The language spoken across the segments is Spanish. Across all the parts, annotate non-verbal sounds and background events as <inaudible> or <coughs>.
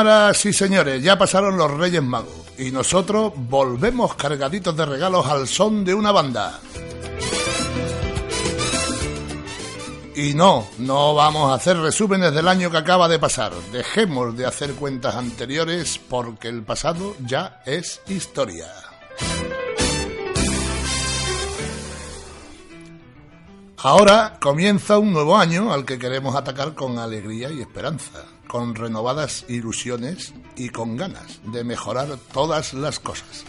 Señoras y señores, ya pasaron los Reyes Magos y nosotros volvemos cargaditos de regalos al son de una banda. Y no, no vamos a hacer resúmenes del año que acaba de pasar. Dejemos de hacer cuentas anteriores porque el pasado ya es historia. Ahora comienza un nuevo año al que queremos atacar con alegría y esperanza con renovadas ilusiones y con ganas de mejorar todas las cosas.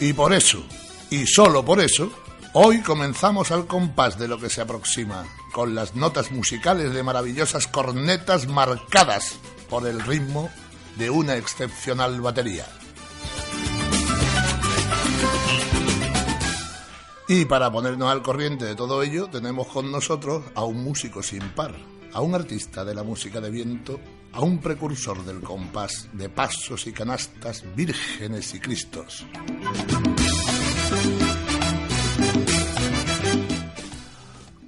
Y por eso, y solo por eso, hoy comenzamos al compás de lo que se aproxima, con las notas musicales de maravillosas cornetas marcadas por el ritmo de una excepcional batería. Y para ponernos al corriente de todo ello, tenemos con nosotros a un músico sin par, a un artista de la música de viento, a un precursor del compás de pasos y canastas vírgenes y cristos.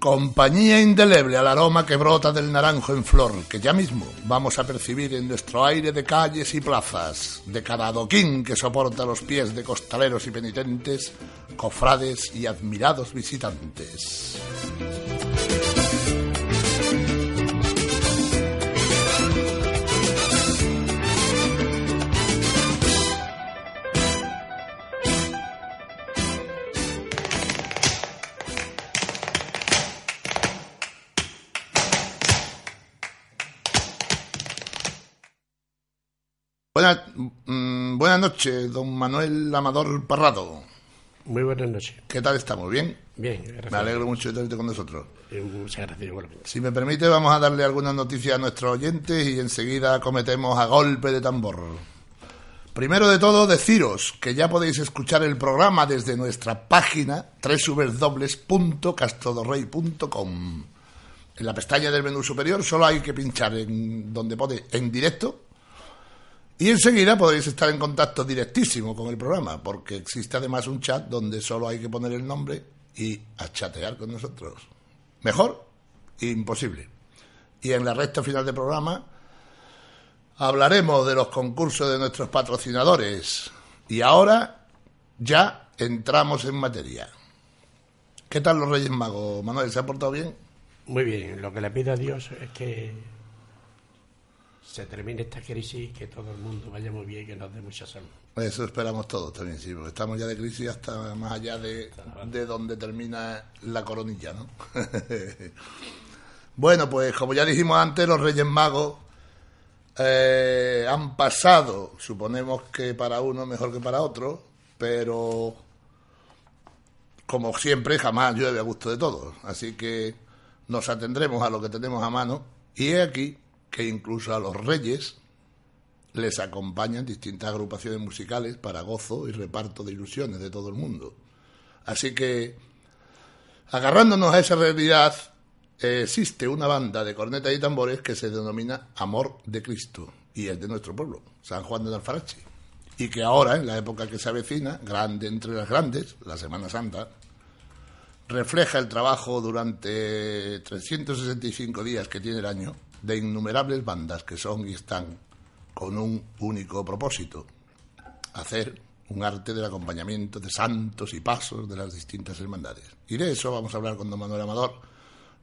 Compañía indeleble al aroma que brota del naranjo en flor, que ya mismo vamos a percibir en nuestro aire de calles y plazas, de cada adoquín que soporta los pies de costaleros y penitentes, cofrades y admirados visitantes. Buenas, mm, buenas noches, don Manuel Amador Parrado. Muy buenas noches. ¿Qué tal estamos? ¿Bien? Bien, gracias. Me alegro mucho de tenerte con nosotros. Eh, Muchas gracias, igualmente. Si me permite, vamos a darle algunas noticias a nuestros oyentes y enseguida cometemos a golpe de tambor. Primero de todo, deciros que ya podéis escuchar el programa desde nuestra página www.castrodorrey.com. En la pestaña del menú superior solo hay que pinchar en donde pone en directo y enseguida podéis estar en contacto directísimo con el programa, porque existe además un chat donde solo hay que poner el nombre y a chatear con nosotros. Mejor, imposible. Y en la recta final del programa hablaremos de los concursos de nuestros patrocinadores. Y ahora ya entramos en materia. ¿Qué tal los Reyes Magos, Manuel? ¿Se ha portado bien? Muy bien, lo que le pido a Dios es que se termine esta crisis, que todo el mundo vaya muy bien y que nos dé mucha salud. Eso esperamos todos también, sí, porque estamos ya de crisis hasta más allá de, de donde termina la coronilla, ¿no? <laughs> bueno, pues como ya dijimos antes, los Reyes Magos eh, han pasado, suponemos que para uno mejor que para otro, pero como siempre, jamás llueve a gusto de todos. Así que nos atendremos a lo que tenemos a mano y he aquí que incluso a los reyes les acompañan distintas agrupaciones musicales para gozo y reparto de ilusiones de todo el mundo. Así que, agarrándonos a esa realidad, existe una banda de cornetas y tambores que se denomina Amor de Cristo y es de nuestro pueblo, San Juan de Alfarache. Y que ahora, en la época que se avecina, grande entre las grandes, la Semana Santa, refleja el trabajo durante 365 días que tiene el año de innumerables bandas que son y están con un único propósito, hacer un arte del acompañamiento de santos y pasos de las distintas hermandades. Y de eso vamos a hablar con don Manuel Amador,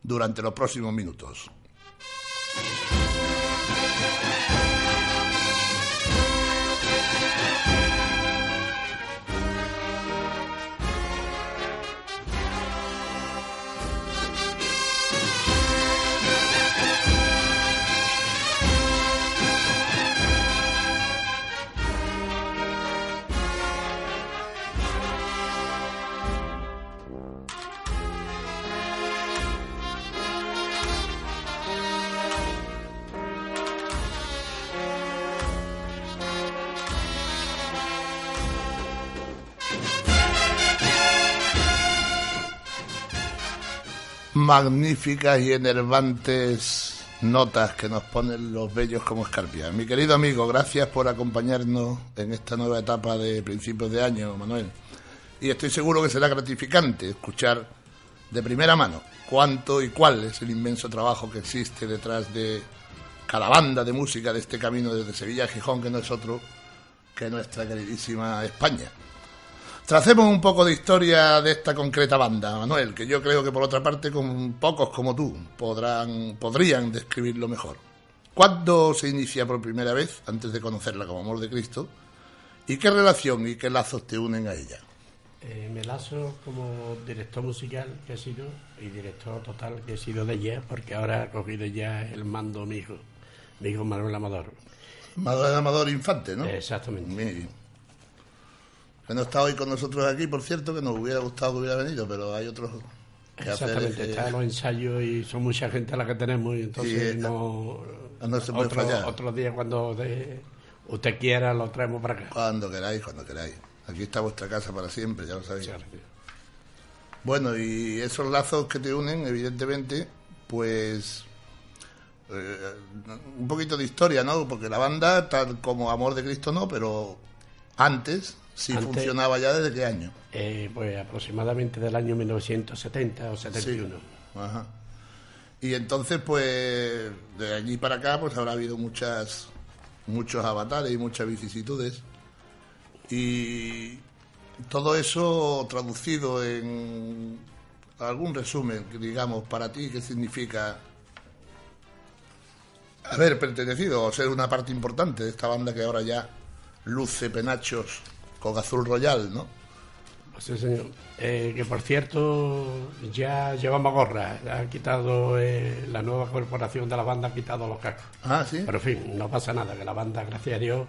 durante los próximos minutos. Magníficas y enervantes notas que nos ponen los bellos como escarpias. Mi querido amigo, gracias por acompañarnos en esta nueva etapa de principios de año, Manuel. Y estoy seguro que será gratificante escuchar de primera mano cuánto y cuál es el inmenso trabajo que existe detrás de cada banda de música de este camino desde Sevilla a Gijón, que no es otro que nuestra queridísima España. Tracemos un poco de historia de esta concreta banda, Manuel, que yo creo que por otra parte con pocos como tú podrán, podrían describirlo mejor. ¿Cuándo se inicia por primera vez, antes de conocerla como Amor de Cristo? ¿Y qué relación y qué lazos te unen a ella? Eh, me lazo como director musical que he sido y director total que he sido de ella, porque ahora ha cogido ya el mando mi hijo, mi hijo Manuel Amador. Manuel Amador Infante, ¿no? Exactamente que no está hoy con nosotros aquí, por cierto, que nos hubiera gustado que hubiera venido, pero hay otros que Exactamente, está en los ensayos y son mucha gente la que tenemos y entonces no, no se puede otro, fallar. Otro día cuando usted quiera lo traemos para acá. Cuando queráis, cuando queráis. Aquí está vuestra casa para siempre, ya lo sabéis. bueno, y esos lazos que te unen, evidentemente, pues eh, un poquito de historia, ¿no? Porque la banda, tal como Amor de Cristo no, pero antes Sí, funcionaba ya desde qué año? Eh, pues aproximadamente del año 1970 o 71. Ajá. Y entonces, pues, de allí para acá, pues habrá habido muchas, muchos avatares y muchas vicisitudes. Y todo eso traducido en algún resumen, digamos, para ti, ¿qué significa haber pertenecido o ser una parte importante de esta banda que ahora ya luce penachos con Azul Royal, ¿no? Sí, señor. Eh, que por cierto, ya llevamos gorra. Ha quitado eh, la nueva corporación de la banda, ha quitado los cascos. Ah, sí. Pero en fin, no pasa nada, que la banda, gracias a Dios.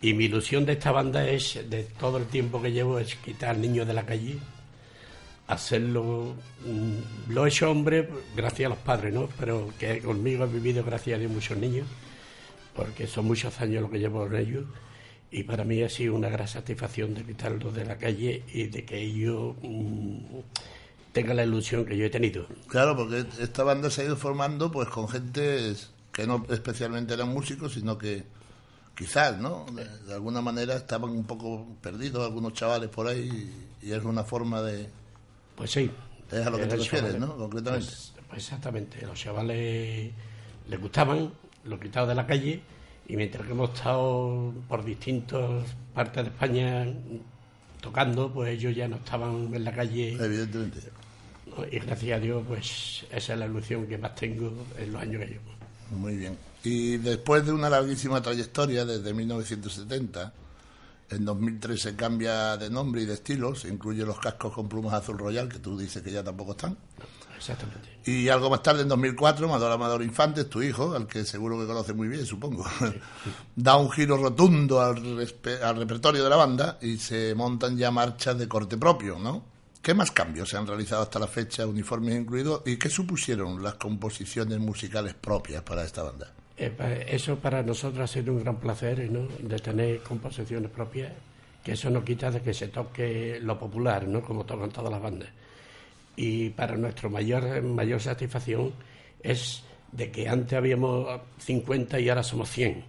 Y mi ilusión de esta banda es, de todo el tiempo que llevo, es quitar niños de la calle, hacerlo. Mm, lo he hecho hombre, gracias a los padres, ¿no? Pero que conmigo he vivido, gracias a Dios, muchos niños, porque son muchos años lo que llevo en ellos y para mí ha sido una gran satisfacción de quitarlos de la calle y de que ellos mm, tengan la ilusión que yo he tenido. Claro, porque esta banda se ha ido formando pues con gente que no especialmente eran músicos, sino que quizás, ¿no? De, alguna manera estaban un poco perdidos algunos chavales por ahí y, es una forma de... Pues sí. Es a lo que te refieres, ¿no? Concretamente. Pues, pues, exactamente. Los chavales les gustaban, lo quitados de la calle y mientras que hemos estado por distintas partes de España tocando, pues ellos ya no estaban en la calle. Evidentemente. Y gracias a Dios, pues esa es la ilusión que más tengo en los años que llevo. Muy bien. Y después de una larguísima trayectoria desde 1970, en 2003 se cambia de nombre y de estilo, se incluye los cascos con plumas azul royal, que tú dices que ya tampoco están. Exactamente. Y algo más tarde, en 2004, Amador Amador Infantes, tu hijo, al que seguro que conoce muy bien, supongo, <laughs> da un giro rotundo al, al repertorio de la banda y se montan ya marchas de corte propio, ¿no? ¿Qué más cambios se han realizado hasta la fecha, uniformes incluidos, y qué supusieron las composiciones musicales propias para esta banda? Eh, eso para nosotros ha sido un gran placer, ¿no? De tener composiciones propias, que eso no quita de que se toque lo popular, ¿no? Como tocan todas las bandas y para nuestra mayor, mayor satisfacción es de que antes habíamos 50 y ahora somos 100,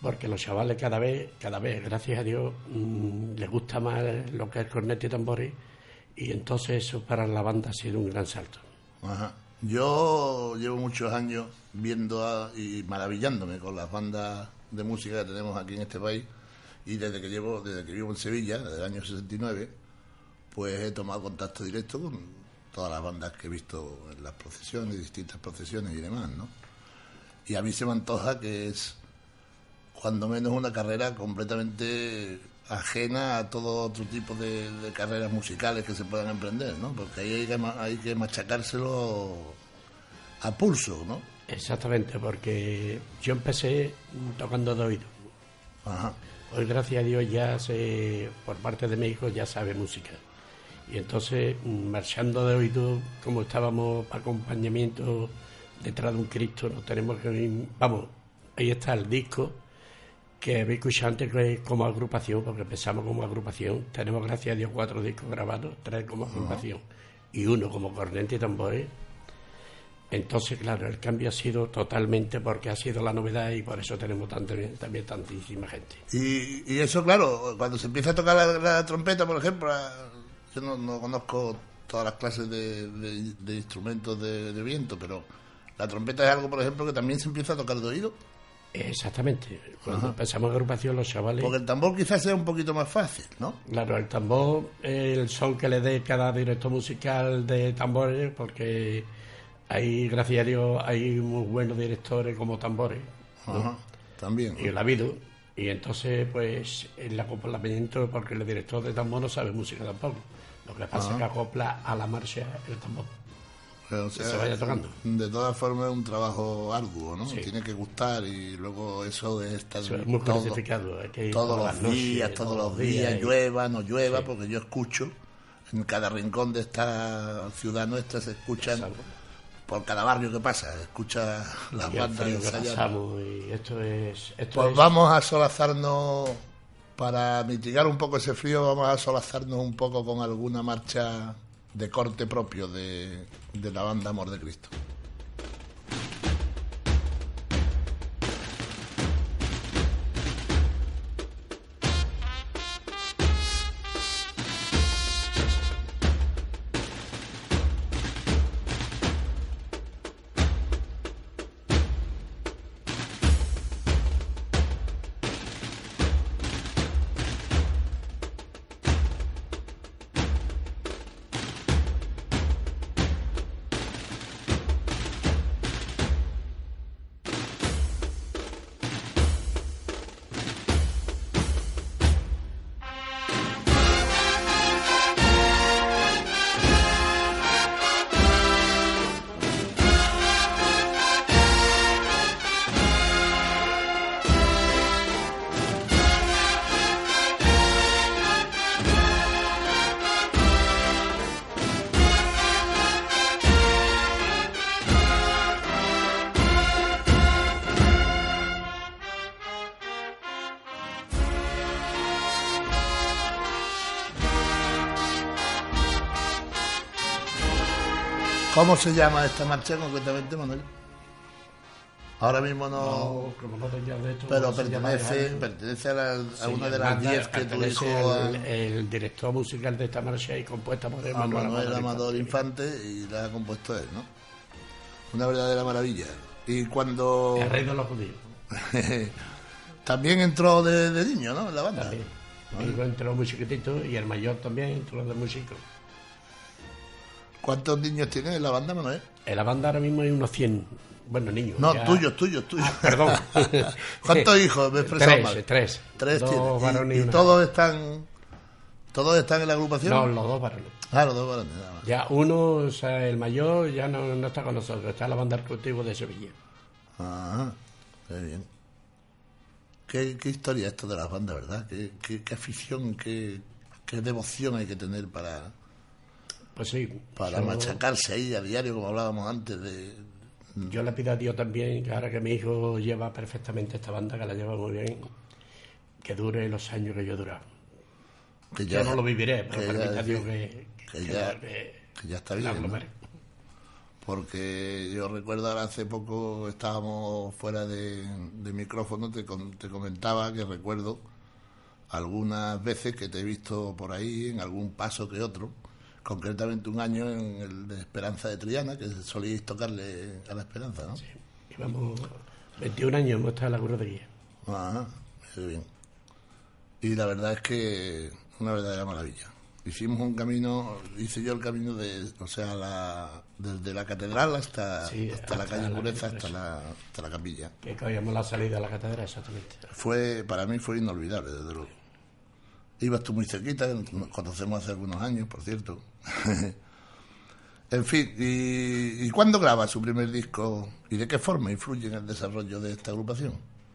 porque los chavales cada vez, cada vez, gracias a Dios, mm, les gusta más lo que es cornet y tambores y entonces eso para la banda ha sido un gran salto. Yo llevo muchos años viendo y maravillándome con las bandas de música que tenemos aquí en este país y desde que llevo, desde que vivo en Sevilla, desde el año 69, pues he tomado contacto directo con todas las bandas que he visto en las procesiones, distintas procesiones y demás, ¿no? Y a mí se me antoja que es, cuando menos, una carrera completamente ajena a todo otro tipo de, carreras musicales que se puedan emprender, ¿no? Porque ahí hay que, hay que machacárselo a pulso, ¿no? Exactamente, porque yo empecé tocando de oído. Hoy, gracias a Dios, ya se, por parte de México ya sabe música. Y entonces, marchando de oído, como estábamos acompañamiento detrás de un Cristo, no tenemos que. Vamos, ahí está el disco que habéis escuchado antes como agrupación, porque empezamos como agrupación. Tenemos, gracias a Dios, cuatro discos grabados, tres como agrupación y uno como corriente y tambores entonces, claro, el cambio ha sido totalmente porque ha sido la novedad y por eso tenemos también, tantísima gente. Y, eso, claro, cuando se empieza a tocar la, trompeta, por ejemplo, yo no, conozco todas las clases de, instrumentos de, viento, pero la trompeta es algo, por ejemplo, que también se empieza a tocar de oído. Exactamente. Cuando empezamos agrupación, los chavales. Porque el tambor quizás sea un poquito más fácil, ¿no? Claro, el tambor, el son que le dé cada director musical de tambores, porque hay, gracias a Dios, hay muy buenos directores como tambores. también. Y el ha habido. Y entonces, pues, el acoplamiento, porque el director de tambor no sabe música tampoco. Lo que pasa es que acopla a la marcha el tambor. se vaya tocando. De todas formas es un trabajo arduo, ¿no? Tiene que gustar y luego eso de estar muy todo, todos los días, todos los días, llueva, no llueva, porque yo escucho en cada rincón de esta ciudad nuestra se escuchan por cada barrio que pasa, escucha las bandas y esto es, pues vamos a solazarnos para mitigar un poco ese frío, vamos a solazarnos un poco con alguna marcha de corte propio de, de la banda Amor de Cristo. ¿Cómo se llama esta marcha concretamente, Manuel? Ahora mismo no. pero pertenece, pertenece a, una de las diez que tu hijo. El, director musical de esta marcha y compuesta por Manuel, Manuel Amador Infante. y la ha compuesto él, ¿no? Una verdadera maravilla. Y cuando. El rey de los judíos. <laughs> también entró de, niño, ¿no? En la banda. También. El entró muy chiquitito y el mayor también entró de músico. ¿Cuántos niños tienes en la banda, Manuel? En la banda ahora mismo hay unos 100. Bueno, niños. No, tuyos, tuyos, tuyos. Ah, perdón. <laughs> ¿Cuántos hijos? Me tres, tres. Tres ¿Y, todos están todos están en la agrupación? No, los dos varones. Ah, los dos varones. Ya uno, o sea, el mayor, ya no, no, está con nosotros. Está en la banda del cultivo de Sevilla. Ah, qué bien. Qué, qué historia esto de las bandas, ¿verdad? Qué, qué, qué afición, qué, qué devoción hay que tener para pues sí. Para machacarse ahí a diario, como hablábamos antes de... Yo le pido a Dios también, que ahora que mi hijo lleva perfectamente esta banda, que la lleva muy bien, que dure los años que yo he durado. Que ya, yo no lo viviré, pero permita a Dios que, que, ya, que, ya está bien. Porque yo recuerdo ahora hace poco estábamos fuera de, micrófono, te, te comentaba que recuerdo algunas veces que te he visto por ahí en algún paso que otro concretamente un año en el de Esperanza de Triana, que solíais tocarle a la Esperanza, ¿no? Sí, íbamos 21 años hemos estado en la curaduría. Ah, muy bien. Y la verdad es que una verdadera maravilla. hicimos un camino, hice yo el camino de, o sea, la, desde la catedral hasta, Sí, hasta la calle Pureza, hasta la, hasta la capilla. Que cogíamos la salida de la catedral, exactamente. Fue, para mí fue inolvidable, desde luego. Ibas tú muy cerquita, nos conocemos hace algunos años, por cierto. <laughs> en fin, ¿y, ¿y cuándo graba su primer disco? ¿Y de qué forma influye en el desarrollo de esta agrupación?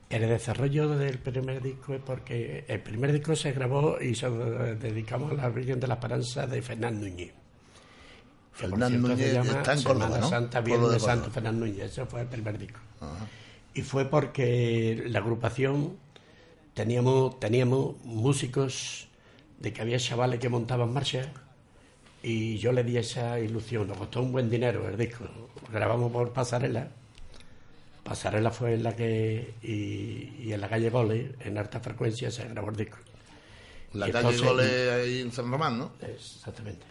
El desarrollo del primer disco es porque el primer disco se grabó y se dedicamos a la Virgen de la Esperanza de Fernán Núñez. Se Núñez llama está en Córdoba, Semana ¿no? Santa, Pueblo de Córdoba. Santo, Fernán Núñez. Ese fue el primer disco. Y fue porque la agrupación teníamos, teníamos músicos de que había chavales que montaban marchas y yo le di esa ilusión. Nos costó un buen dinero el disco. Grabamos por Pasarela. Pasarela fue en la que. Y, y en la calle Gole, en alta frecuencia, se grabó el disco. La Y calle entonces- Gole ahí en San Román, ¿no? Exactamente.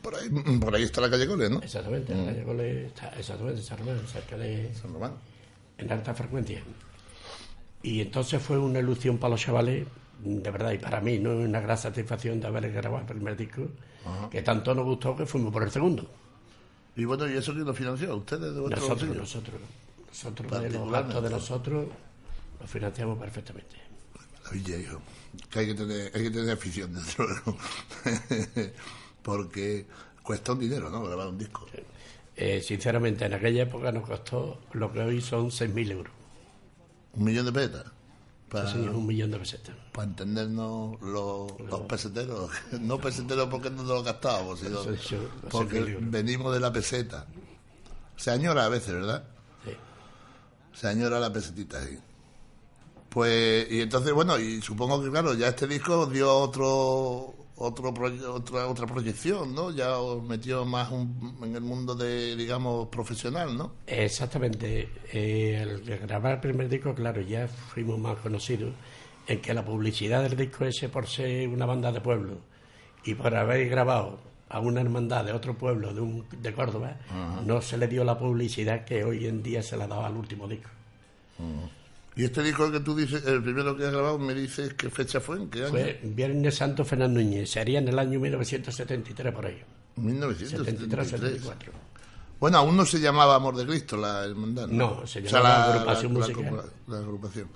Por ahí, por ahí está la calle Gole, ¿no? Exactamente. La calle Gole está exactamente en San Román, cerca de. San Román. en alta frecuencia. Y entonces fue una ilusión para los chavales, de verdad, y para mí, ¿no? Una gran satisfacción de haber grabado el primer disco, que tanto nos gustó que fuimos por el segundo. Y bueno, ¿y eso quién lo financió? ¿Ustedes de vuestro Nosotros, bolsillo? nosotros. Nosotros de los gastos de nosotros lo financiamos perfectamente. La Villa, hijo. Que hay que tener, hay que tener afición, desde luego. <laughs> Porque cuesta un dinero, ¿no? Grabar un disco. Eh, sinceramente, en aquella época nos costó lo que hoy son 6.000 euros. Un millón de pesetas. Para, es un millón de pesetas. para entendernos los, los peseteros. <laughs> No peseteros porque no nos lo gastábamos, sino porque venimos de la peseta. Se añora a veces, ¿verdad? Sí. Se añora la pesetita ahí. Pues, y entonces, bueno, y supongo que, claro, ya este disco dio otro, otro proye- otra, otra proyección, ¿no? Ya os metió más un- en el mundo de, digamos, profesional, ¿no? Exactamente. Eh, al grabar el primer disco, claro, ya fuimos más conocidos en que la publicidad del disco ese, por ser una banda de pueblo y por haber grabado a una hermandad de otro pueblo de, un, de Córdoba, no se le dio la publicidad que hoy en día se le dado al último disco. Y este disco que tú dices, el primero que has grabado, me dices qué fecha fue, en qué año. Fue Viernes Santo Fernando Núñez, sería en el año 1973 por ahí. 1973. 73-74. Bueno, aún no se llamaba Amor de Cristo la hermandad. No, se llamaba Agrupación Musical. La, la agrupación.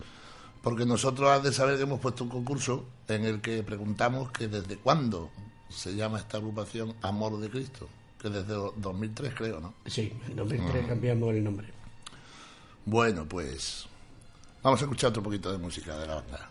Porque nosotros has de saber que hemos puesto un concurso en el que preguntamos que desde cuándo se llama esta agrupación Amor de Cristo. Que desde do- 2003 creo, ¿no? Sí, en 2003 cambiamos el nombre. Bueno, pues vamos a escuchar otro poquito de música de la banda.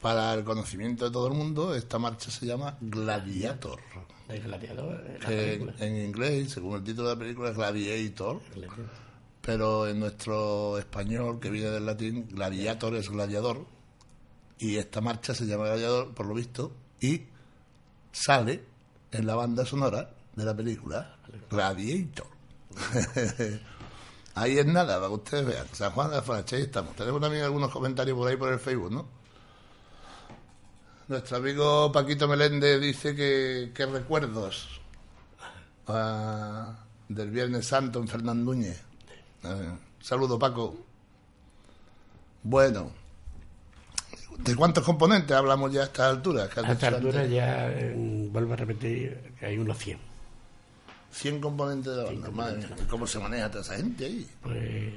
Para el conocimiento de todo el mundo, esta marcha se llama Gladiator. El gladiador, en inglés, según el título de la película, es Gladiator, pero en nuestro español, que viene del latín, gladiator es gladiador, y esta marcha se llama gladiador, por lo visto, y sale en la banda sonora de la película Gladiator. <laughs> ahí es nada, para que ustedes vean. San Juan de la Farache, ahí estamos. Tenemos también algunos comentarios por ahí por el Facebook, ¿no? Nuestro amigo Paquito Meléndez dice que, que recuerdos ah, del Viernes Santo en Fernandúñez. Eh, saludo, Paco. Bueno, ¿De cuántos componentes hablamos ya a estas alturas? A esta dicho altura antes? ya, eh, vuelvo a repetir, que hay unos 100. 100 componentes de la banda. Madre mía, ¿y ¿Cómo se maneja toda esa gente ahí? Pues,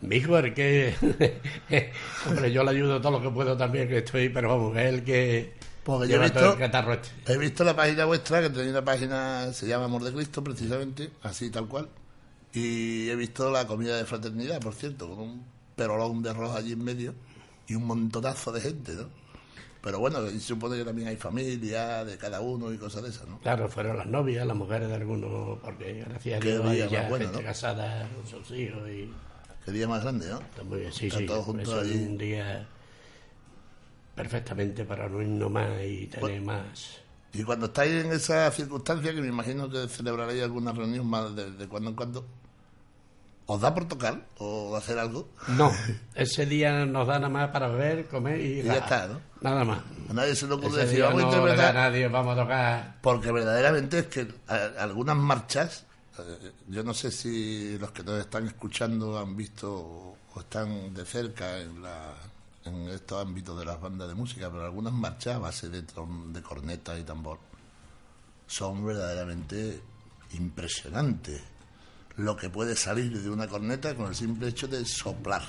mi hijo, el que. <laughs> Hombre, yo le ayudo todo lo que puedo también, que estoy, pero vamos, es el que. Porque yo he visto- este. He visto la página vuestra, que tenéis una página, se llama Amor de Cristo, precisamente, así tal cual. Y he visto la comida de fraternidad, por cierto, con un perolón de arroz allí en medio y un montonazo de gente, ¿no? Pero bueno, y supone que también hay familia de cada uno y cosas de esas, ¿no? Claro, fueron las novias, las mujeres de algunos, porque gracias a Dios hay día ya más bueno, gente ¿no? casada con sus hijos y Qué día más grande, ¿no? está muy bien. Sí, sí, es allí. un día perfectamente para no irnos más y tener más. Y cuando estáis en esa circunstancia, que me imagino que celebraréis alguna reunión más de, de cuando en cuando, ¿os da por tocar o hacer algo? No, <laughs> ese día nos da nada más para beber, comer y, Y ya nada. está, ¿no? Nada más. A nadie se le ocurre decir, vamos a no a interpretar. nadie, vamos a tocar. Porque verdaderamente es que algunas marchas, yo no sé si los que nos están escuchando han visto o, están de cerca en, la, en estos ámbitos de las bandas de música, pero algunas marchas a base de, de corneta y tambor son verdaderamente impresionantes. Lo que puede salir de una corneta con el simple hecho de soplar.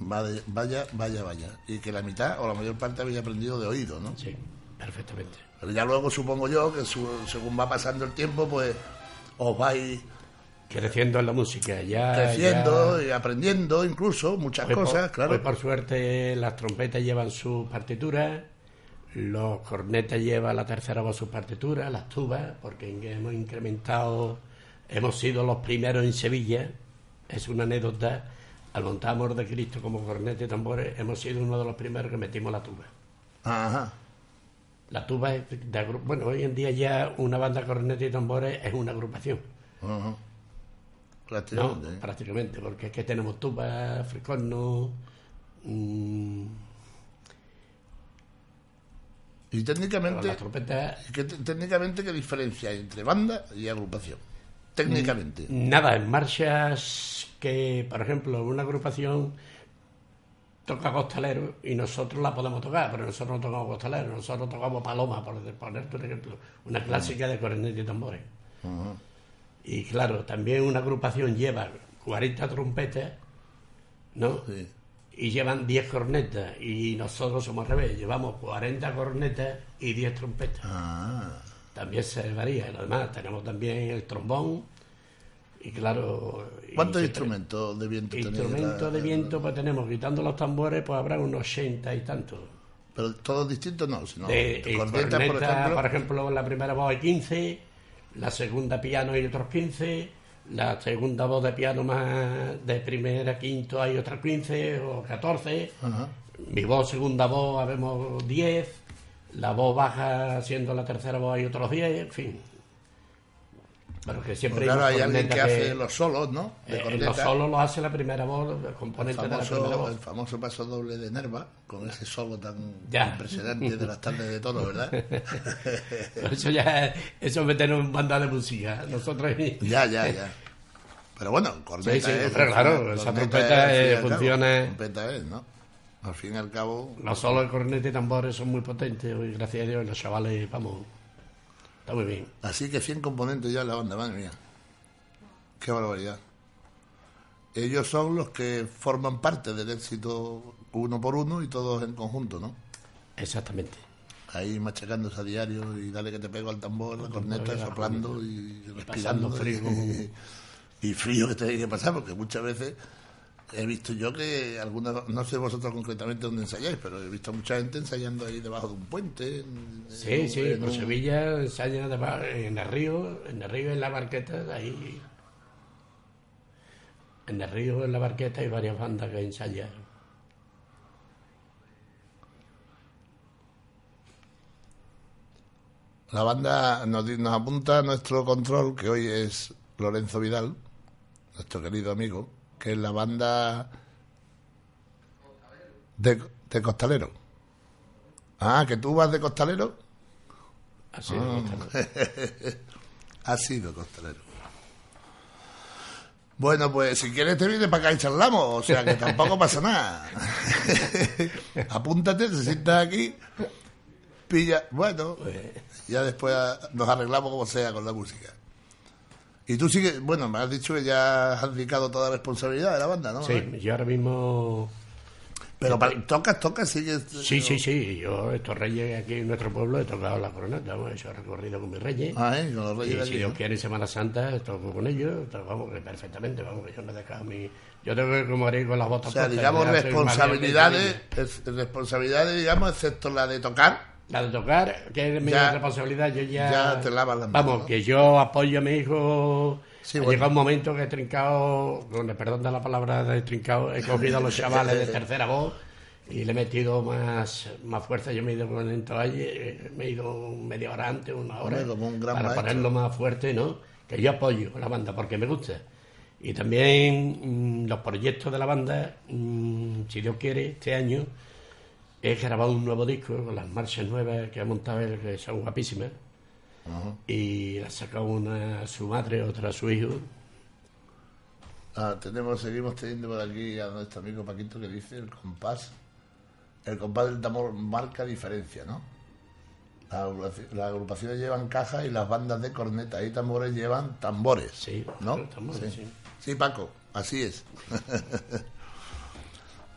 Vaya, vaya, vaya, vaya. Y que la mitad o la mayor parte habéis aprendido de oído, ¿no? Sí, perfectamente. Pero ya luego supongo yo que su- según va pasando el tiempo, pues os vais Creciendo en la música, ya. creciendo ya- y aprendiendo incluso muchas Hoy por- cosas, claro. Hoy por suerte las trompetas llevan sus partituras, los cornetas llevan la tercera voz sus partituras, las tubas, porque hemos incrementado, hemos sido los primeros en Sevilla, es una anécdota, al montar Amor de Cristo como corneta y tambores, hemos sido uno de los primeros que metimos la tuba. Ajá. La tuba es de bueno, hoy en día ya una banda corneta y tambores es una agrupación. Prácticamente. ¿eh? prácticamente, porque es que tenemos tuba, fricorno, mm, Y técnicamente, trompetas, ¿qué, técnicamente, ¿qué diferencia hay entre banda y agrupación? Técnicamente. nada, en marchas que, por ejemplo, una agrupación toca costalero y nosotros la podemos tocar, pero nosotros no tocamos costalero, nosotros tocamos paloma, por ponerte un ejemplo, una clásica de corneta y tambores. Y claro, también una agrupación lleva 40 trompetas, ¿no? Sí. y llevan 10 cornetas y nosotros somos al revés, llevamos 40 cornetas y 10 trompetas. Ah, También se varía, además tenemos también el trombón y claro... ¿Cuántos instrumentos de viento tenéis? Instrumentos La- de viento pues tenemos, quitando los tambores pues habrá unos 80 y tantos. Pero todos distintos no, sino De, corneta, por ejemplo. por ejemplo, la primera voz hay 15, la segunda piano hay otros 15, la segunda voz de piano más de primera quinto hay otras 15 o 14, Ajá. mi voz segunda voz habemos 10, la voz baja siendo la tercera voz hay otros 10, en fin. Pero que siempre Pues claro, hay alguien que hace los solos, ¿no? De eh, los solos lo hace la primera voz, el el componente de la primera famoso, voz. el famoso paso doble de Nerva, con ese solo tan Ya. impresionante de las tardes de tono, ¿verdad? <laughs> Eso ya, eso es meternos en banda de música. Nosotros ya, ya, ya. Pero bueno, corneta Sí, sí, es. claro, esa trompeta, es, eh, funciona- Trompeta es, ¿no? Al fin y al cabo, Los solos de corneta y tambores son muy potentes hoy, gracias a Dios, los chavales, vamos, está muy bien. así que 100 componentes ya en la banda, madre mía. Qué barbaridad. Ellos son los que forman parte del éxito uno por uno y todos en conjunto, ¿no? Exactamente. Ahí machacándose a diario y dale que te pego al tambor, la corneta, la soplando y respirando. frío. Y, <laughs> y frío que tiene que pasar, porque muchas veces he visto yo que algunas, no sé vosotros concretamente dónde ensayáis, pero he visto mucha gente ensayando ahí debajo de un puente. en- Sí, en sí, en un- Sevilla ensaya además en el río, en el río en la barqueta, ahí. En el río, en la barqueta, hay varias bandas que ensayan. La banda nos, nos apunta a nuestro control, que hoy es Lorenzo Vidal, nuestro querido amigo, que es la banda de, de Costalero. Ah, que tú vas de Costalero. Así Ah. me gusta. <laughs> Ha sido costalero. Bueno, pues si quieres te vienes para acá y charlamos, o sea que tampoco pasa nada. <laughs> Apúntate, te sientas aquí, pilla, bueno, ya después nos arreglamos como sea con la música. Y tú sigues, bueno, me has dicho que ya has dedicado toda la responsabilidad de la banda, ¿no? Sí, yo ahora mismo... Pero para, tocas, tocas, sigues... Sí, sí, sí, yo estos reyes aquí en nuestro pueblo he tocado la corona, hemos hecho recorrido con mis reyes. Ah, ¿eh? Con los reyes Y de si Dios ¿no? quiere en Semana Santa toco con ellos, vamos, que perfectamente, vamos, que yo no he dejado mi... Yo tengo que como ir con las botas O sea, puestas, digamos, responsabilidades, responsabilidades, digamos, excepto la de tocar. La de tocar, que es mi Ya- responsabilidad, yo ya... ya te lavas las manos, Vamos, que yo apoyo a mi hijo... Sí, ha bueno. llegado un momento que he trincado, con el perdón de la palabra de trincado, he cogido a los <laughs> chavales de tercera voz y le he metido más, más fuerza. Yo me he ido con el eh, me he ido media hora antes, una hora, un gran para maestro. ponerlo más fuerte, ¿no? Que yo apoyo a la banda porque me gusta. Y también mm, los proyectos de la banda, mm, si Dios quiere, este año he grabado un nuevo disco con las marchas nuevas que ha montado él, que son guapísimas. Y la ha sacado una a su madre, otra a su hijo. Ah, tenemos, seguimos teniendo por aquí a nuestro amigo Paquito que dice el compás. El compás del tambor marca diferencia, ¿no? Las agrupaci- las agrupaciones llevan cajas y las bandas de corneta y tambores llevan tambores. Sí, ¿no? tambores, sí. sí. Sí, Paco, así es. <laughs>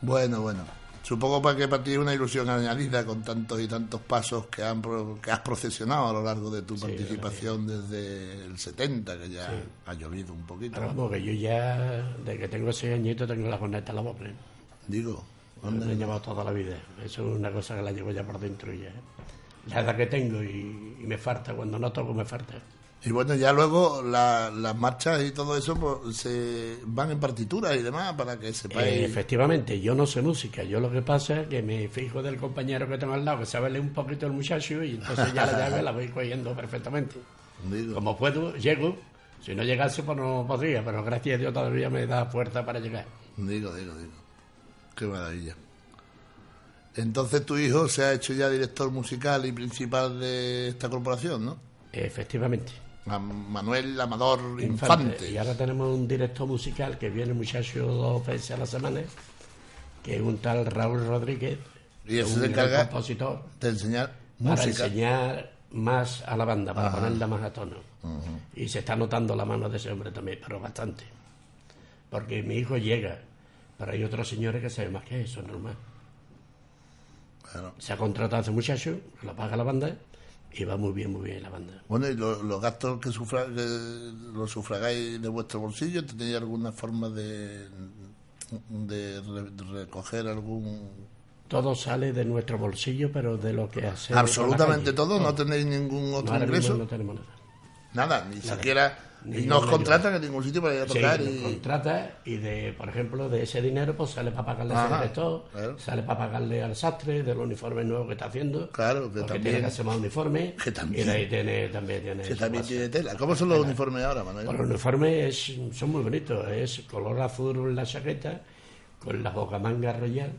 bueno, bueno. Supongo para que para ti es una ilusión añadida con tantos y tantos pasos que, han, que has procesionado a lo largo de tu Sí, participación desde el 70, que ya ha llovido un poquito. Pero vamos, que yo ya, desde que tengo seis añitos, tengo la corneta en la boca. ¿eh? Digo, Me he llevado toda la vida. Eso es una cosa que la llevo ya por dentro ya. ¿eh? La edad que tengo y, y me falta, cuando no toco me falta. Y bueno, ya luego la- las marchas y todo eso pues, se van en partituras y demás para que Eh, sepáis. efectivamente, yo no sé música. Yo lo que pasa es que me fijo del compañero que tengo al lado, que sabe leer un poquito el muchacho, y entonces ya la llave la voy cogiendo perfectamente. digo. Como puedo, llego. Si no llegase, pues no podría, pero gracias a Dios todavía me da fuerza para llegar. Digo, digo, digo. Qué maravilla. Entonces tu hijo se ha hecho ya director musical y principal de esta corporación, ¿no? Efectivamente. A Manuel Amador Infante. Y ahora tenemos un director musical que viene muchacho dos veces a la semana, que es un tal Raúl Rodríguez, Y ese se encarga compositor, de enseñar para música. enseñar más a la banda, para ponerla más a tono. Y se está notando la mano de ese hombre también, pero bastante. Porque mi hijo llega, pero hay otros señores que saben más que eso, es normal. Claro. Se ha contratado a ese muchacho, lo paga la banda, y va muy bien, muy bien la banda. Bueno, y lo- los gastos que, sufra, que los sufragáis de vuestro bolsillo, ¿tenéis alguna forma de, de, re- de recoger algún... Todo sale de nuestro bolsillo, pero de lo que hacemos. Absolutamente todo? ¿No tenéis ningún otro ingreso? no tenemos nada. Nada, ni siquiera... Y nos contratan en ningún sitio para ir a Sí, tocar nos y... contrata y de, por ejemplo, de ese dinero pues sale para pagarle al Ajá, director, claro. sale para pagarle al sastre del uniforme nuevo que está haciendo. Claro, que también- tiene que hacer más uniforme. que también- Y de ahí tiene, también tiene. Que también tiene tela. ¿Cómo son los uniformes ahora, Manuel? Los uniformes es- son muy bonitos. Es color azul en la chaqueta, con la bocamanga royal,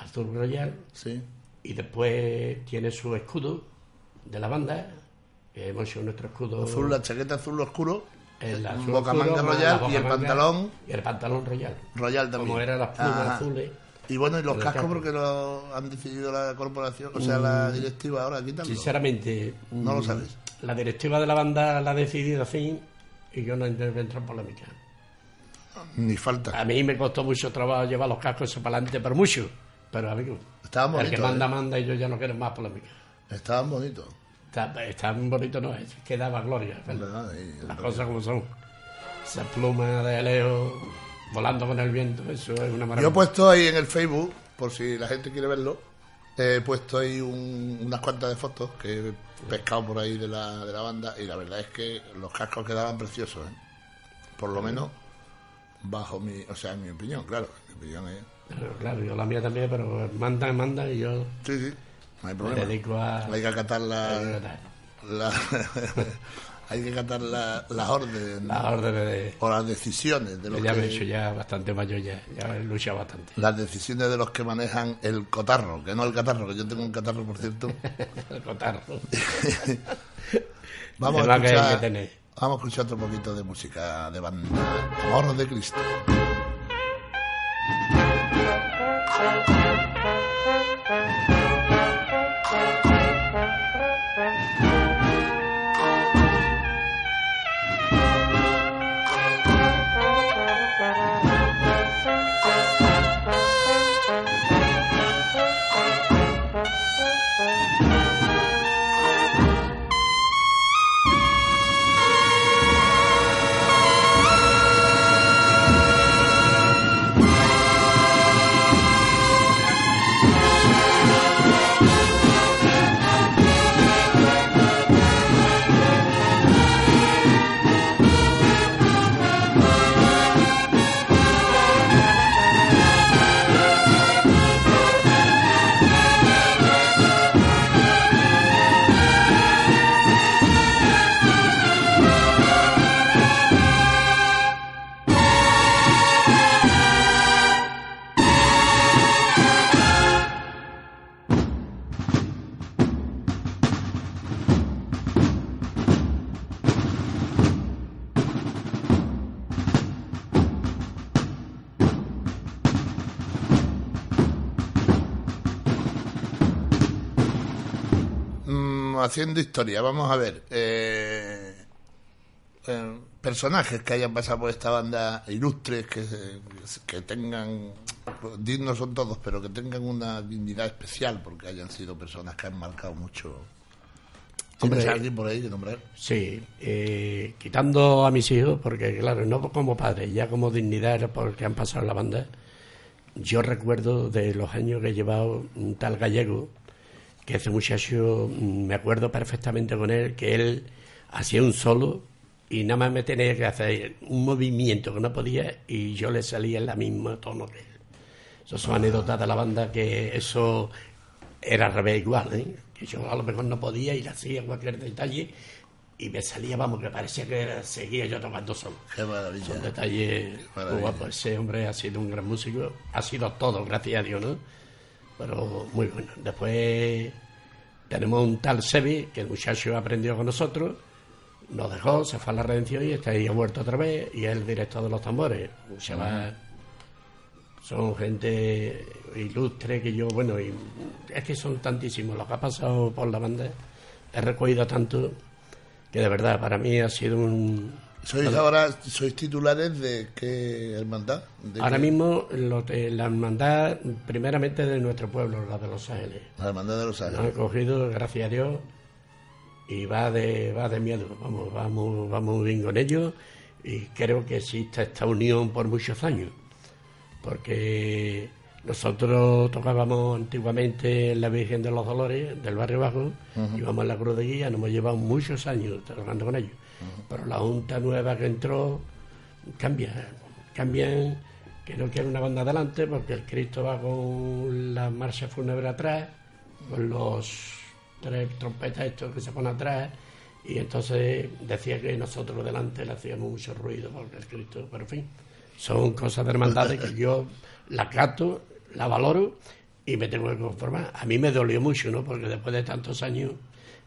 azul royal, Sí. y después tiene su escudo de la banda. Que hemos hecho nuestro escudo. Azul, la chaqueta azul oscuro, el azul bocamanga oscuro, más royal la y el pantalón Y el pantalón royal. royal también. Como eran las plumas Ajá. azules. Y bueno, ¿y los cascos casco. porque lo han decidido la corporación, o sea, la directiva ahora quitarlo? Sinceramente, No lo mm, sabes. La directiva de la banda la ha decidido así y yo no entro en polémica. Ni falta. A mí me costó mucho trabajo llevar los cascos para adelante, pero mucho. Pero amigo, Estaban el que manda, ¿eh? manda y yo ya no quiero más polémica. Estaban bonitos. Muy bonito, no es, que daba gloria. Las cosas como son. Esa pluma de lejos volando con el viento, eso es una maravilla. Yo he puesto ahí en el Facebook, por si la gente quiere verlo, he puesto ahí un- unas cuantas de fotos que he pescado por ahí de la, de la banda y la verdad es que los cascos quedaban preciosos, ¿eh? Por lo menos bajo mi, o sea, en mi opinión, claro, mi opinión es... Pero, claro, yo la mía también, pero manda, manda y yo Sí, sí, no hay me problema. dedico a... Hay que acatar la... la- hay que acatar la- las órdenes las órdenes de... o las decisiones de los Ya me he que... hecho ya bastante mayor, ya, ya he luchado bastante. Las decisiones de los que manejan el cotarro, que no el catarro, que yo tengo un catarro, por cierto. <laughs> El cotarro. <laughs> Vamos a que escuchar que. Vamos a escuchar otro poquito de música de banda. Amor de Cristo. <laughs> Haciendo historia, vamos a ver. eh, eh, personajes que hayan pasado por esta banda ilustres, que, que tengan, dignos son todos, pero que tengan una dignidad especial porque hayan sido personas que han marcado mucho. ¿Tienes Hombre, alguien por ahí que nombrar? Sí, eh, quitando a mis hijos, porque claro, no como padres, ya como dignidad porque han pasado la banda. Yo recuerdo de los años que he llevado un tal gallego, que ese muchacho, mm, me acuerdo perfectamente con él, que él hacía un solo y nada más me tenía que hacer un movimiento que no podía y yo le salía en la misma tono que él. Esas son anécdotas de la banda que eso era al revés igual, ¿eh? que yo a lo mejor no podía y le hacía cualquier detalle y me salía, vamos, que parecía que seguía yo tocando solo. Qué maravilla. Son detalles Qué maravilla. Ese hombre ha sido un gran músico, ha sido todo, gracias a Dios, ¿no? Pero muy bueno. Después tenemos un tal Sebi, que el muchacho aprendió con nosotros, nos dejó, se fue a la redención y está ahí, ha vuelto otra vez, y es el director de los tambores. Un chaval son gente ilustre que yo, bueno, y es que son tantísimos los que ha pasado por la banda, he recogido tanto que de verdad para mí ha sido un... ¿Sois ahora, sois titulares de qué hermandad? ¿De Ahora qué- mismo lo de la hermandad, primeramente de nuestro pueblo, la de Los Ángeles. La hermandad de los Nos han Ángeles. cogido, gracias a Dios, y va de, va de miedo. Vamos, vamos, vamos muy bien con ellos y creo que existe esta unión por muchos años. Porque nosotros tocábamos antiguamente en la Virgen de los Dolores del barrio Bajo, íbamos en la Cruz de Guía, nos hemos llevado muchos años tocando con ellos. Pero la Junta nueva que entró cambia, cambian, que no quiere una banda adelante porque el Cristo va con la marcha fúnebre atrás, con los tres trompetas estos que se ponen atrás, y entonces decía que nosotros delante le hacíamos mucho ruido porque el Cristo, pero en fin, son cosas de hermandades que yo la cato, la valoro y me tengo que conformar. A mí me dolió mucho, ¿no? Porque después de tantos años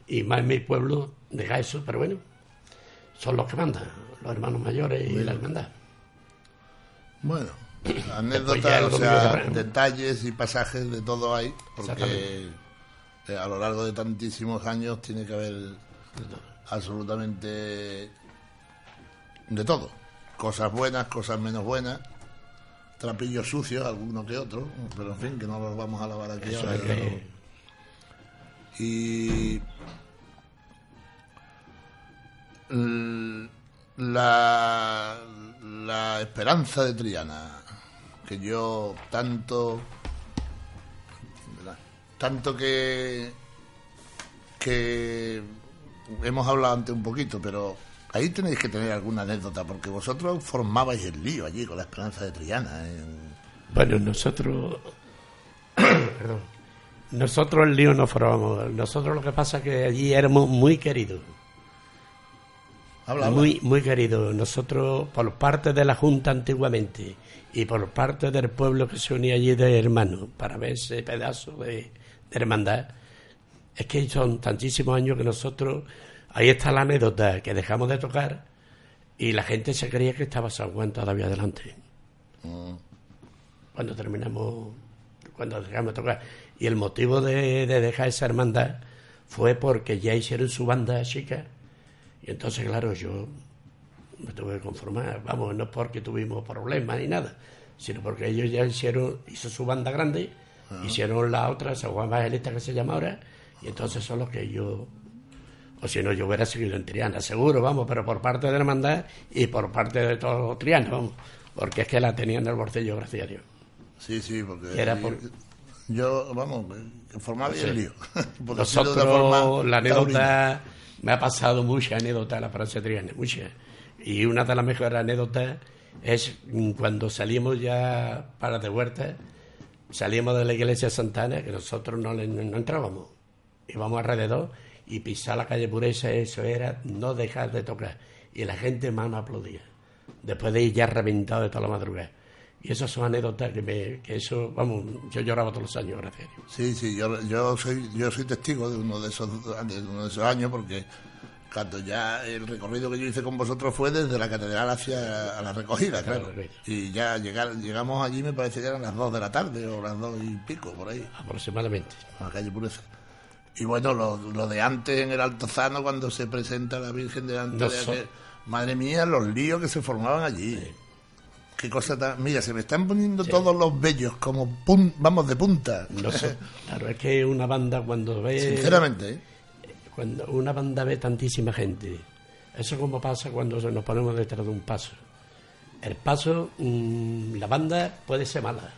y más en mi pueblo, deja eso, pero bueno, son los que mandan, los hermanos mayores y la hermandad. Bueno, <coughs> anécdotas, o sea, detalles y pasajes de todo hay, porque eh, a lo largo de tantísimos años tiene que haber absolutamente de todo. Cosas buenas, cosas menos buenas, trapillos sucios, alguno que otro, pero en fin, que no los vamos a lavar aquí Eso ahora. es que- Y la, la esperanza de Triana, que yo tanto, tanto que, que hemos hablado antes un poquito, pero ahí tenéis que tener alguna anécdota, porque vosotros formabais el lío allí con la esperanza de Triana. en- Bueno, nosotros. <coughs> Perdón. Nosotros el lío no formamos. Nosotros lo que pasa es que allí éramos muy queridos. Habla, habla. Muy, muy queridos. Nosotros, por parte de la Junta antiguamente y por parte del pueblo que se unía allí de hermanos para ver ese pedazo de, de hermandad, Es que son tantísimos años que nosotros, ahí está la anécdota, que dejamos de tocar y la gente se creía que estaba San Juan todavía adelante. Mm. Cuando terminamos, cuando dejamos de tocar. Y el motivo de, de dejar esa hermandad fue porque ya hicieron su banda chica. Y entonces, claro, yo me tuve que conformar. Vamos, no porque tuvimos problemas ni nada, sino porque ellos ya hicieron, hizo su banda grande, hicieron la otra, San Juan Evangelista que se llama ahora, y entonces son los que yo o si no yo hubiera seguido en Triana, seguro, vamos, pero por parte de la hermandad y por parte de todos los trianos, vamos, porque es que la tenían en el bolsillo, gracias a Dios. Sí, sí, porque Era por- yo, vamos, formaba bien el lío. <laughs> Nosotros, la anécdota, me ha pasado mucha anécdota la Francia Triana, muchas. Y una de las mejores anécdotas es cuando salimos ya para de huerta, salíamos de la iglesia Santana, que nosotros no, le- entrábamos, íbamos alrededor y pisar la calle Pureza, eso era no dejar de tocar. Y la gente más me aplaudía, después de ir ya reventado de toda la madrugada. Y esas son anécdotas que me, que eso, vamos, yo lloraba todos los años, gracias a Dios. Sí, sí, yo, yo soy yo soy testigo de uno de esos de uno de esos años porque cuando ya el recorrido que yo hice con vosotros fue desde la catedral hacia a la recogida, claro. Y ya llegar, llegamos allí me parece que eran las dos de la tarde o las dos y pico por ahí, aproximadamente. a la calle Pureza. Y bueno, lo, lo de antes en el Altozano cuando se presenta la Virgen delante de Noso- aquel- Madre mía, los líos que se formaban allí. Qué cosa tan... Mira, se me están poniendo todos los vellos como pun- vamos de punta. No sé, claro, es que una banda cuando ve Sinceramente, ¿eh? cuando una banda ve tantísima gente, eso como pasa cuando nos ponemos detrás de un paso. El paso, mm, la banda puede ser mala,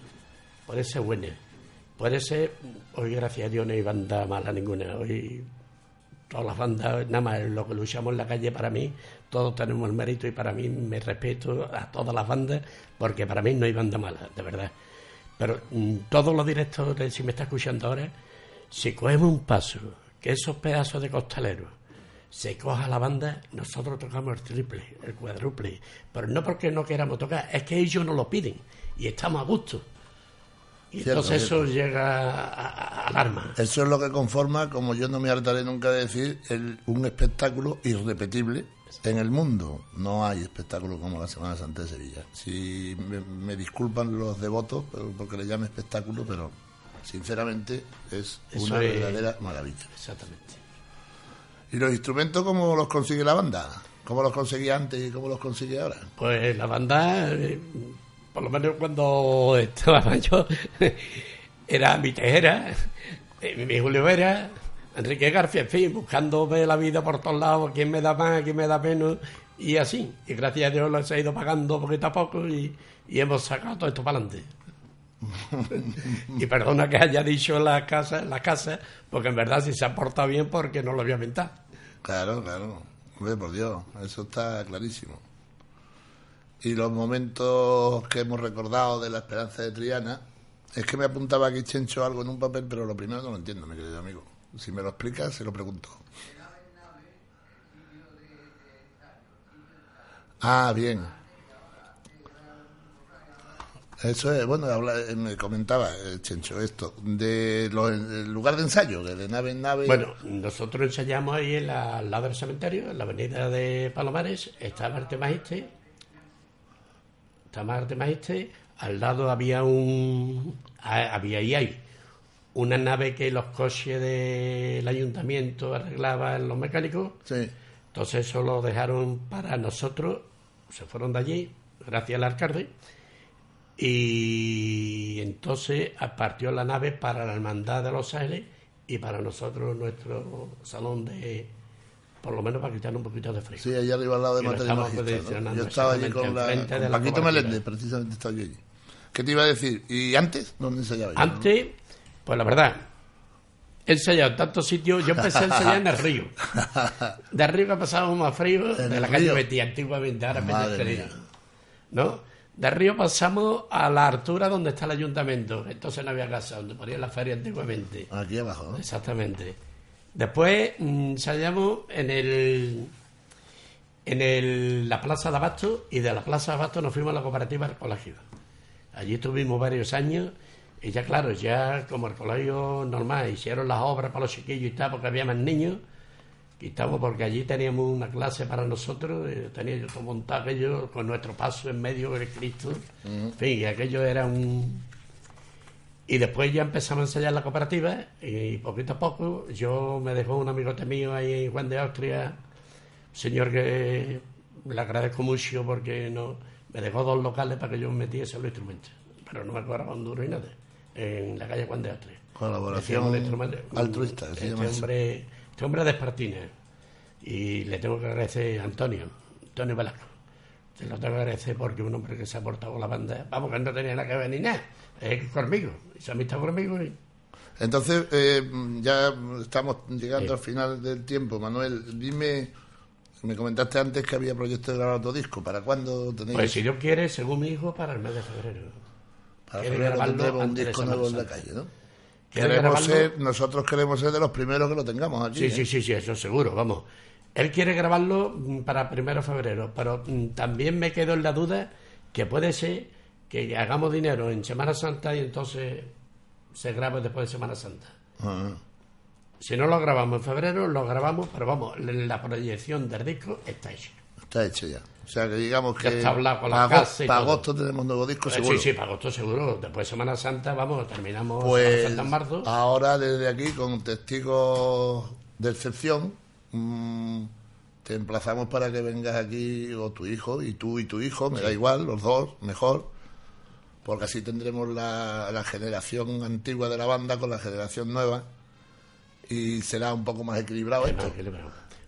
puede ser buena, puede ser, hoy gracias a Dios no hay banda mala ninguna, hoy todas las bandas, nada más lo que luchamos en la calle para mí, todos tenemos el mérito y para mí me respeto a todas las bandas porque para mí no hay banda mala, de verdad. Pero mm, todos los directores, si me está escuchando ahora, si cogemos un paso, que esos pedazos de costaleros se coja la banda, nosotros tocamos el triple, el cuádruple, pero no porque no queramos tocar, es que ellos nos lo piden y estamos a gusto. Y Cierto, entonces cierto. eso llega a- a- al arma. Eso es lo que conforma, como yo no me hartaré nunca de decir, el- un espectáculo irrepetible en el mundo. No hay espectáculo como la Semana Santa de Sevilla. Si me, me disculpan los devotos porque le llame espectáculo, pero sinceramente es Eso una es- verdadera maravilla. Exactamente. ¿Y los instrumentos cómo los consigue la banda? ¿Cómo los conseguía antes y cómo los consigue ahora? Pues la banda, eh, por lo menos cuando <laughs> estaba yo, era mi tejera, eh, mi Julio Vera, Enrique García, en fin, buscando ver la vida por todos lados, quién me da más, quién me da menos, y así. Y gracias a Dios lo he ido pagando poquito a poco y, y hemos sacado todo esto para adelante. <laughs> y perdona que haya dicho la casa, la casa, porque en verdad si se ha portado bien porque no lo voy a inventar. Claro, claro. Hombre, por Dios, eso está clarísimo. Y los momentos que hemos recordado de la esperanza de Triana, es que me apuntaba aquí Chencho algo en un papel, pero lo primero no lo entiendo, mi querido amigo. Si me lo explicas, se lo pregunto. Ah, bien. Eso es, bueno, habla- eh, me comentaba el Chencho esto, de el lugar de ensayo, de, de nave en nave. Bueno, nosotros ensayamos ahí en la, al lado del cementerio, en la avenida de Palomares, está Marte Magiste, está Marte Magiste, al lado había un, había y hay una nave que los coches del ayuntamiento arreglaban los mecánicos, Sí. entonces eso lo dejaron para nosotros, se fueron de allí, gracias al alcalde, y entonces partió la nave para la Hermandad de los Ángeles y para nosotros nuestro salón de, por lo menos para quitar un poquito de frío. Sí, allá arriba al lado de Materia Yo estaba allí con, la, con de la Paquito. Meléndez, precisamente estaba yo allí. ¿Qué te iba a decir? ¿Y antes? ¿Dónde ensayaba yo? Antes, pues la verdad, he ensayado en tantos sitios, yo empecé a ensayar en el río. <laughs> De arriba pasábamos más frío, ¿En de la calle río? Betty, antiguamente, ahora Madre. ¿No? De arriba pasamos a la altura donde está el ayuntamiento, entonces no había casa, donde ponía la feria antiguamente. Aquí abajo, ¿no? Exactamente. Después mm, ensayamos en el en el, la Plaza de Abasto y de la Plaza de Abasto nos fuimos a la cooperativa del colegio. Allí estuvimos varios años Y ya claro, ya como el colegio normal hicieron las obras para los chiquillos y tal, porque había más niños, quitamos porque allí teníamos una clase para nosotros, eh, tenía yo todo montado aquello con nuestro paso en medio del Cristo, en fin, y aquello era un... Y después ya empezamos a ensayar la cooperativa y poquito a poco yo me dejó un amigote mío ahí en Juan de Austria, señor que le agradezco mucho porque no me dejó dos locales para que yo metiese los instrumentos, pero no me cobraba un duro y nada, en la calle Juan de Austria. Colaboración altruista, Este hombre, este hombre de Espartina y le tengo que agradecer a Antonio, Antonio Velasco. Se lo tengo que agradecer porque un hombre que se ha portado con la banda, vamos, que no tenía nada que ver ni nada, es conmigo, y se ha amistad conmigo y Entonces, eh, ya estamos llegando Sí. al final del tiempo. Manuel, dime, me comentaste antes que había proyecto de grabar otro disco. ¿Para cuándo tenéis? Pues si Dios quiere, según mi hijo, para el mes de febrero. Para quiere febrero tendremos un disco nuevo en la calle, ¿no? Queremos ser, nosotros queremos ser de los primeros que lo tengamos aquí. Sí, ¿eh? sí, sí, sí, eso seguro, vamos. Él quiere grabarlo mm, para primero de febrero, pero mm, también me quedo en la duda que puede ser que hagamos dinero en Semana Santa y entonces se grabe después de Semana Santa. Ah, Si no lo grabamos en febrero, lo grabamos, pero vamos, la proyección del disco está hecha. está hecho ya. O sea, que digamos que está hablado con la para, agosto, casa y para todo. agosto tenemos nuevo disco, Eh, seguro. Sí, sí, para agosto seguro. Después de Semana Santa, vamos, terminamos Semana Pues Santa en marzo. ahora desde aquí, con testigos de excepción, mm, te emplazamos para que vengas aquí, o tu hijo, y tú y tu hijo, me da igual, los dos, mejor, porque así tendremos la, la generación antigua de la banda con la generación nueva, y será un poco más equilibrado esto. Le-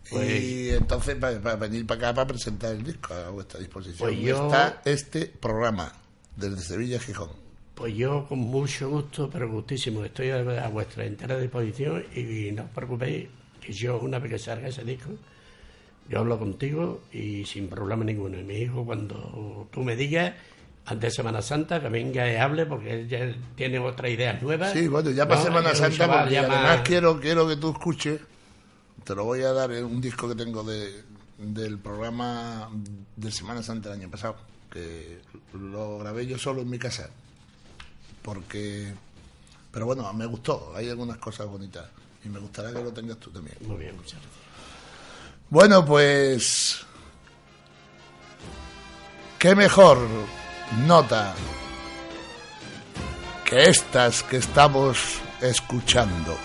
Pues, Y entonces para, venir para acá para presentar el disco a vuestra disposición. Pues yo- Está este programa desde Sevilla Gijón. Pues yo con mucho gusto, pero gustísimo, estoy a, a vuestra entera disposición y, no os preocupéis yo una vez que salga ese disco, yo hablo contigo y sin problema ninguno. Y mi hijo cuando tú me digas, antes de Semana Santa, que venga y hable porque él ya tiene otras ideas nuevas. Sí, bueno, ya para No, Semana Santa, chaval porque además más- quiero, quiero que tú escuches, te lo voy a dar en un disco que tengo de, del programa de Semana Santa del año pasado, que lo grabé yo solo en mi casa, porque, pero bueno, me gustó, hay algunas cosas bonitas, y me gustaría que lo tengas tú también. Muy bien, muchas gracias. Bueno, pues. ¿Qué mejor nota que estas que estamos escuchando?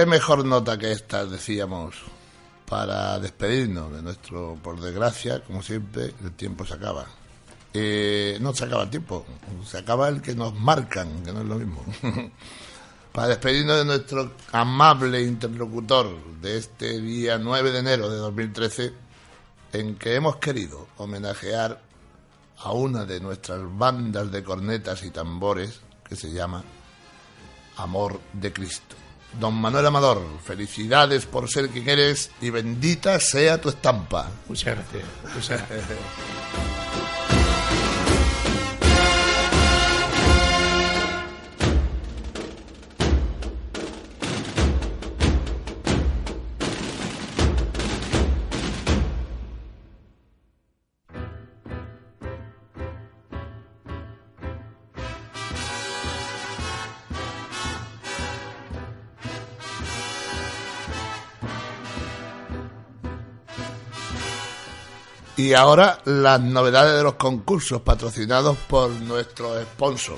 Qué mejor nota que esta, decíamos, para despedirnos de nuestro, por desgracia, como siempre, el tiempo se acaba. Eh, no se acaba el tiempo, se acaba el que nos marcan, que no es lo mismo. <laughs> para despedirnos de nuestro amable interlocutor de este día 9 de enero de 2013, en que hemos querido homenajear a una de nuestras bandas de cornetas y tambores que se llama Amor de Cristo. Don Manuel Amador, felicidades por ser quien eres y bendita sea tu estampa. Muchas gracias. Muchas gracias. <laughs> Y ahora las novedades de los concursos patrocinados por nuestro sponsor.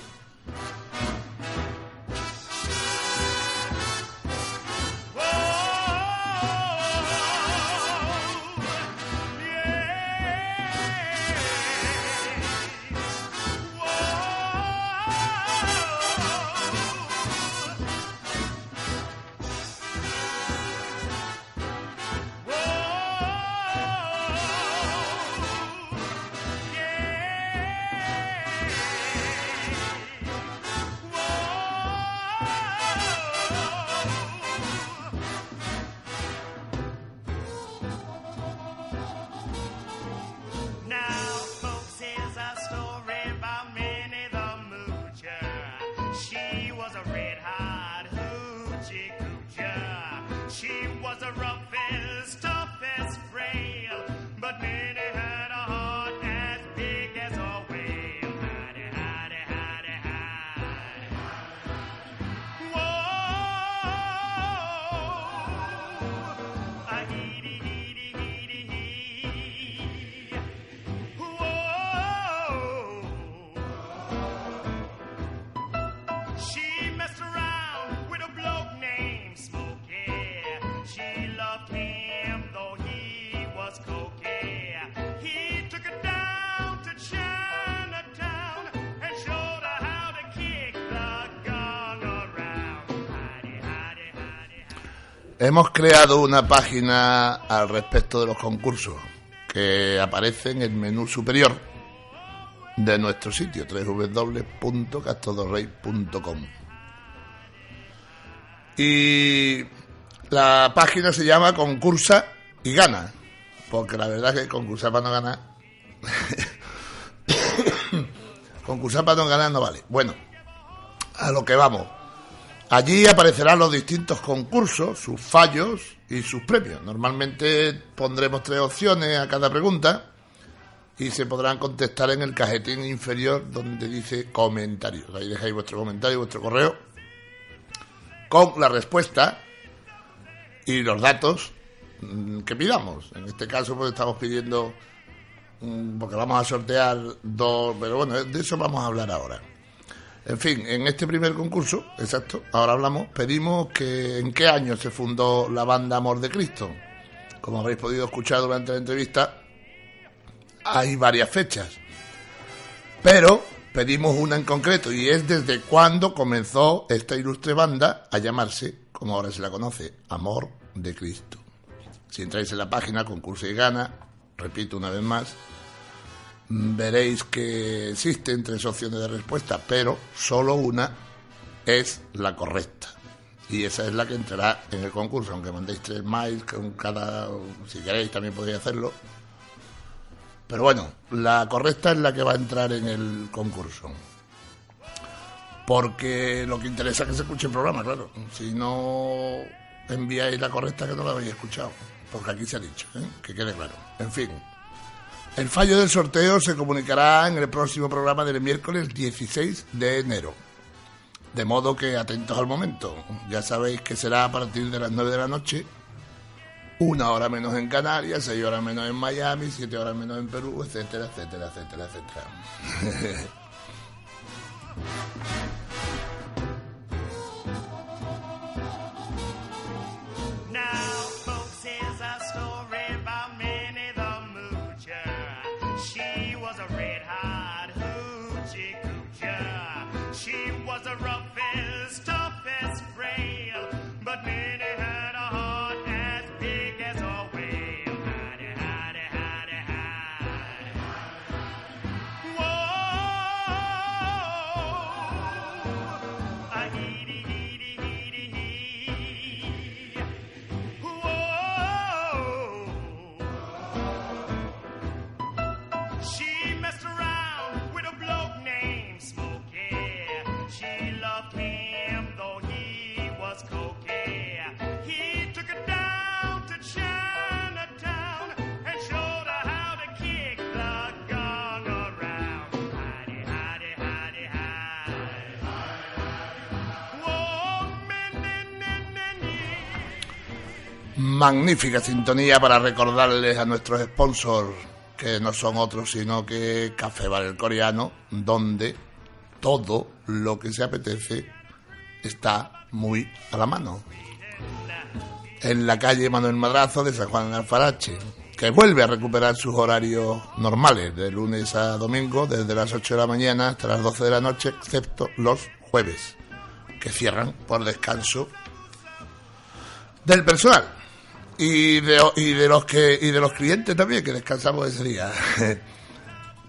Hemos creado una página al respecto de los concursos que aparece en el menú superior de nuestro sitio www.castodorrey.com y la página se llama Concursa y Gana porque la verdad es que concursar para no ganar <coughs> concursar para no ganar no vale. Bueno a lo que vamos Allí aparecerán los distintos concursos, sus fallos y sus premios. Normalmente pondremos tres opciones a cada pregunta y se podrán contestar en el cajetín inferior donde dice comentarios. Ahí dejáis vuestro comentario, vuestro correo con la respuesta y los datos mm, que pidamos. En este caso pues estamos pidiendo mm, porque vamos a sortear dos, pero bueno, de eso vamos a hablar ahora. En fin, en este primer concurso, exacto, ahora hablamos, pedimos que en qué año se fundó la banda Amor de Cristo. Como habréis podido escuchar durante la entrevista, hay varias fechas. Pero pedimos una en concreto y es desde cuándo comenzó esta ilustre banda a llamarse, como ahora se la conoce, Amor de Cristo. Si entráis en la página Concurso y Gana, repito una vez más, veréis que existen tres opciones de respuesta, pero solo una es la correcta. Y esa es la que entrará en el concurso, aunque mandéis tres mails con cada, si queréis también podéis hacerlo. Pero bueno, la correcta es la que va a entrar en el concurso. Porque lo que interesa es que se escuche el programa, claro. Si no enviáis la correcta que no la habéis escuchado. Porque aquí se ha dicho, ¿eh? que quede claro. En fin, el fallo del sorteo se comunicará en el próximo programa del miércoles 16 de enero. De modo que atentos al momento. Ya sabéis que será a partir de las 9 de la noche, una hora menos en Canarias, seis horas menos en Miami, siete horas menos en Perú, etcétera, etcétera, etcétera, etcétera. <laughs> Magnífica sintonía para recordarles a nuestros sponsors que no son otros sino que Café Bar el Coreano, donde todo lo que se apetece está muy a la mano. En la calle Manuel Madrazo de San Juan de Alfarache, que vuelve a recuperar sus horarios normales, de lunes a domingo, desde las 8 de la mañana hasta las 12 de la noche, excepto los jueves, que cierran por descanso del personal y de, y de los que y de los clientes también que descansamos ese día. <laughs>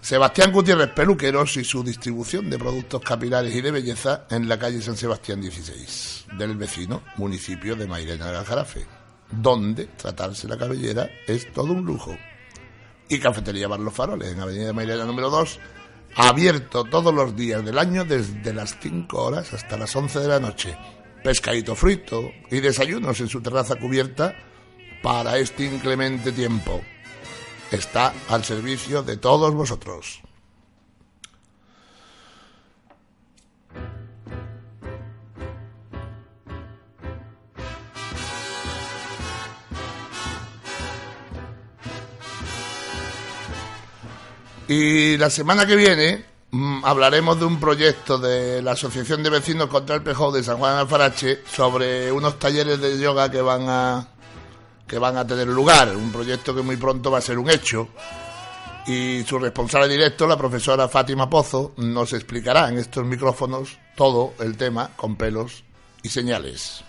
Sebastián Gutiérrez Peluqueros y su distribución de productos capilares y de belleza en la calle San Sebastián 16 del vecino municipio de Mairena de Aljarafe, donde tratarse la cabellera es todo un lujo. Y Cafetería Bar Los Faroles en Avenida Mairena número 2, abierto todos los días del año desde las 5 horas hasta las 11 de la noche pescadito frito y desayunos en su terraza cubierta para este inclemente tiempo. Está al servicio de todos vosotros. Y la semana que viene Mm, hablaremos de un proyecto de la Asociación de Vecinos contra el Pejón de San Juan Alfarache sobre unos talleres de yoga que van a que van a tener lugar, un proyecto que muy pronto va a ser un hecho y su responsable directo, la profesora Fátima Pozo, nos explicará en estos micrófonos todo el tema con pelos y señales.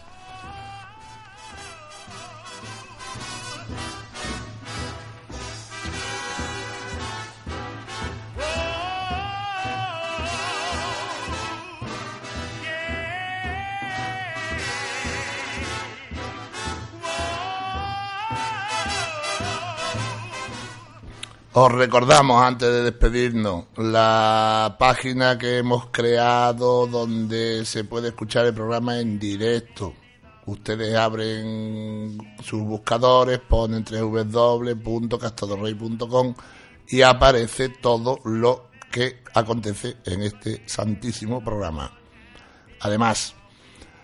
Os recordamos antes de despedirnos la página que hemos creado donde se puede escuchar el programa en directo. Ustedes abren sus buscadores, ponen www.castadorrey.com y aparece todo lo que acontece en este santísimo programa. Además,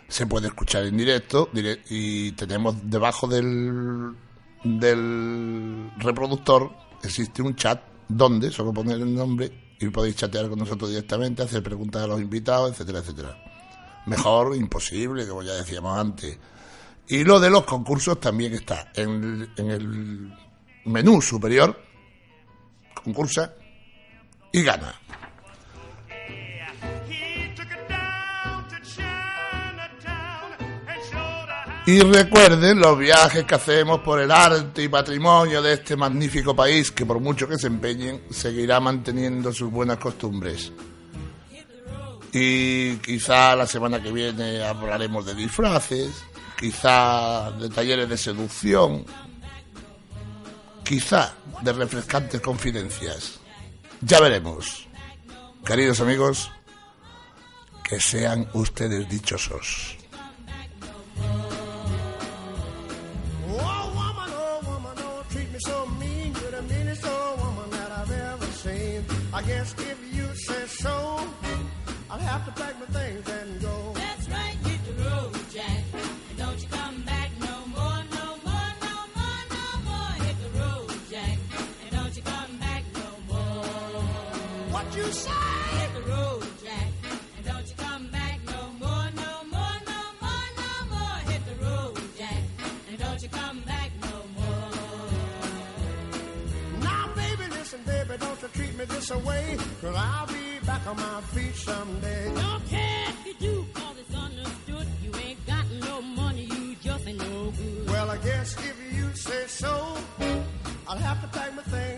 se puede escuchar en directo y tenemos debajo del, del reproductor existe un chat donde solo poner el nombre y podéis chatear con nosotros directamente, hacer preguntas a los invitados, etcétera, etcétera. Mejor, imposible, como ya decíamos antes. Y lo de los concursos también está en, en el menú superior, concursa y gana. Y recuerden los viajes que hacemos por el arte y patrimonio de este magnífico país que por mucho que se empeñen seguirá manteniendo sus buenas costumbres. Y quizá la semana que viene hablaremos de disfraces, quizá de talleres de seducción, quizá de refrescantes confidencias. Ya veremos. Queridos amigos, que sean ustedes dichosos. Treat away. Cause I'll be back on my feet someday. Don't care if you do, cause it's understood. You ain't got no money, you just ain't no good. Well, I guess if you say so, I'll have to pack my things